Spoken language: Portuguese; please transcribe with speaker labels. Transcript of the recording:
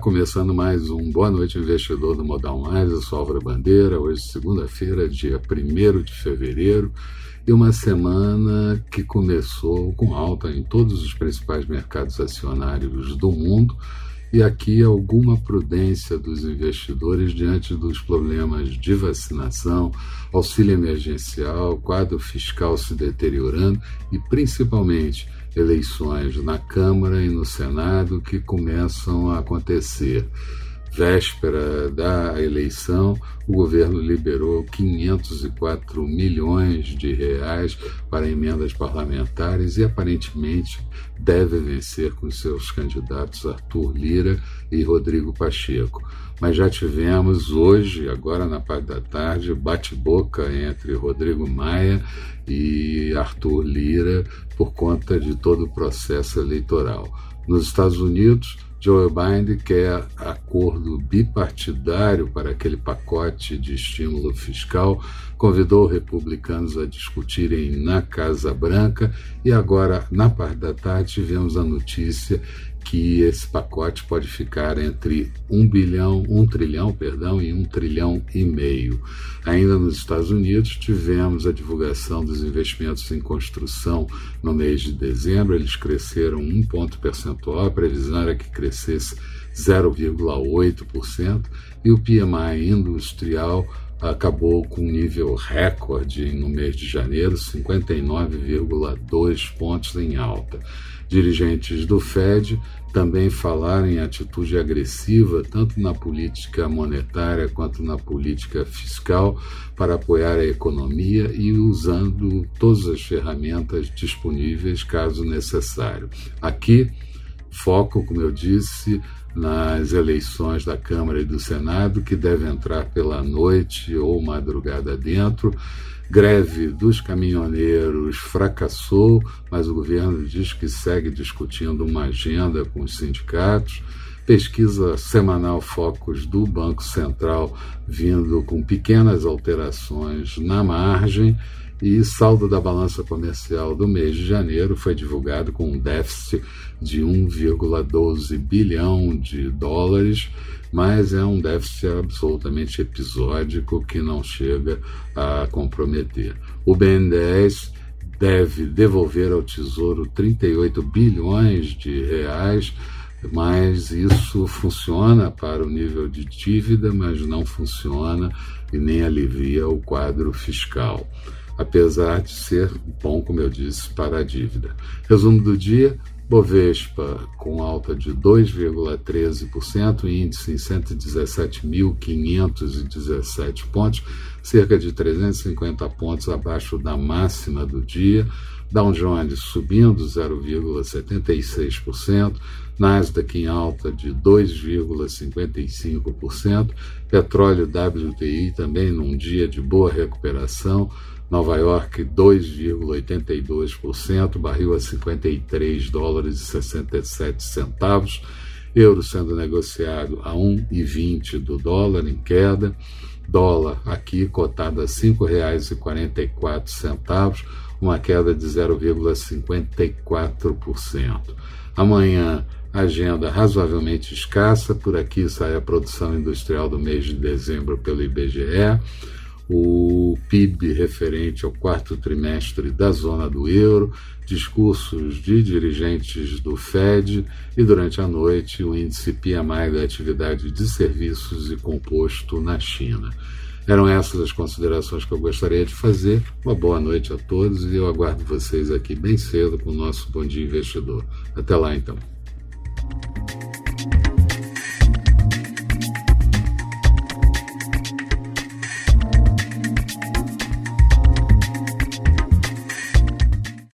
Speaker 1: começando mais um Boa Noite Investidor do Modal Mais. Eu sou Álvaro Bandeira. Hoje, segunda-feira, dia 1 de fevereiro, e uma semana que começou com alta em todos os principais mercados acionários do mundo. E aqui alguma prudência dos investidores diante dos problemas de vacinação, auxílio emergencial, quadro fiscal se deteriorando e principalmente eleições na Câmara e no Senado que começam a acontecer. Véspera da eleição, o governo liberou 504 milhões de reais para emendas parlamentares e aparentemente deve vencer com seus candidatos Arthur Lira e Rodrigo Pacheco. Mas já tivemos hoje, agora na parte da tarde, bate-boca entre Rodrigo Maia e Arthur Lira por conta de todo o processo eleitoral. Nos Estados Unidos, Joe Biden quer acordo bipartidário para aquele pacote de estímulo fiscal, convidou republicanos a discutirem na Casa Branca e agora, na parte da tarde, tivemos a notícia que esse pacote pode ficar entre um bilhão, um trilhão, perdão, e um trilhão e meio. Ainda nos Estados Unidos tivemos a divulgação dos investimentos em construção no mês de dezembro. Eles cresceram um ponto percentual. A previsão era que crescesse 0,8% e o PMI industrial acabou com um nível recorde no mês de janeiro, 59,2 pontos em alta. Dirigentes do Fed também falaram em atitude agressiva, tanto na política monetária quanto na política fiscal, para apoiar a economia e usando todas as ferramentas disponíveis caso necessário. Aqui, foco, como eu disse, nas eleições da Câmara e do Senado, que deve entrar pela noite ou madrugada dentro. Greve dos caminhoneiros fracassou, mas o governo diz que segue discutindo uma agenda com os sindicatos. Pesquisa semanal Focus do Banco Central vindo com pequenas alterações na margem e saldo da balança comercial do mês de janeiro foi divulgado com um déficit de 1,12 bilhão de dólares, mas é um déficit absolutamente episódico que não chega a comprometer. O BNDES deve devolver ao Tesouro 38 bilhões de reais, mas isso funciona para o nível de dívida, mas não funciona e nem alivia o quadro fiscal apesar de ser bom, como eu disse, para a dívida. Resumo do dia: Bovespa com alta de 2,13%, índice em 117.517 pontos, cerca de 350 pontos abaixo da máxima do dia. Dow Jones subindo 0,76%, Nasdaq em alta de 2,55%, petróleo WTI também num dia de boa recuperação, Nova York 2,82%, barril a 53 dólares e 67 centavos, euro sendo negociado a 1,20 do dólar em queda, dólar aqui cotado a R$ 5,44, uma queda de 0,54%. Amanhã agenda razoavelmente escassa, por aqui sai a produção industrial do mês de dezembro pelo IBGE o PIB referente ao quarto trimestre da zona do euro, discursos de dirigentes do Fed e, durante a noite, o índice PMI da atividade de serviços e composto na China. Eram essas as considerações que eu gostaria de fazer. Uma boa noite a todos e eu aguardo vocês aqui bem cedo com o nosso Bom Dia Investidor. Até lá, então.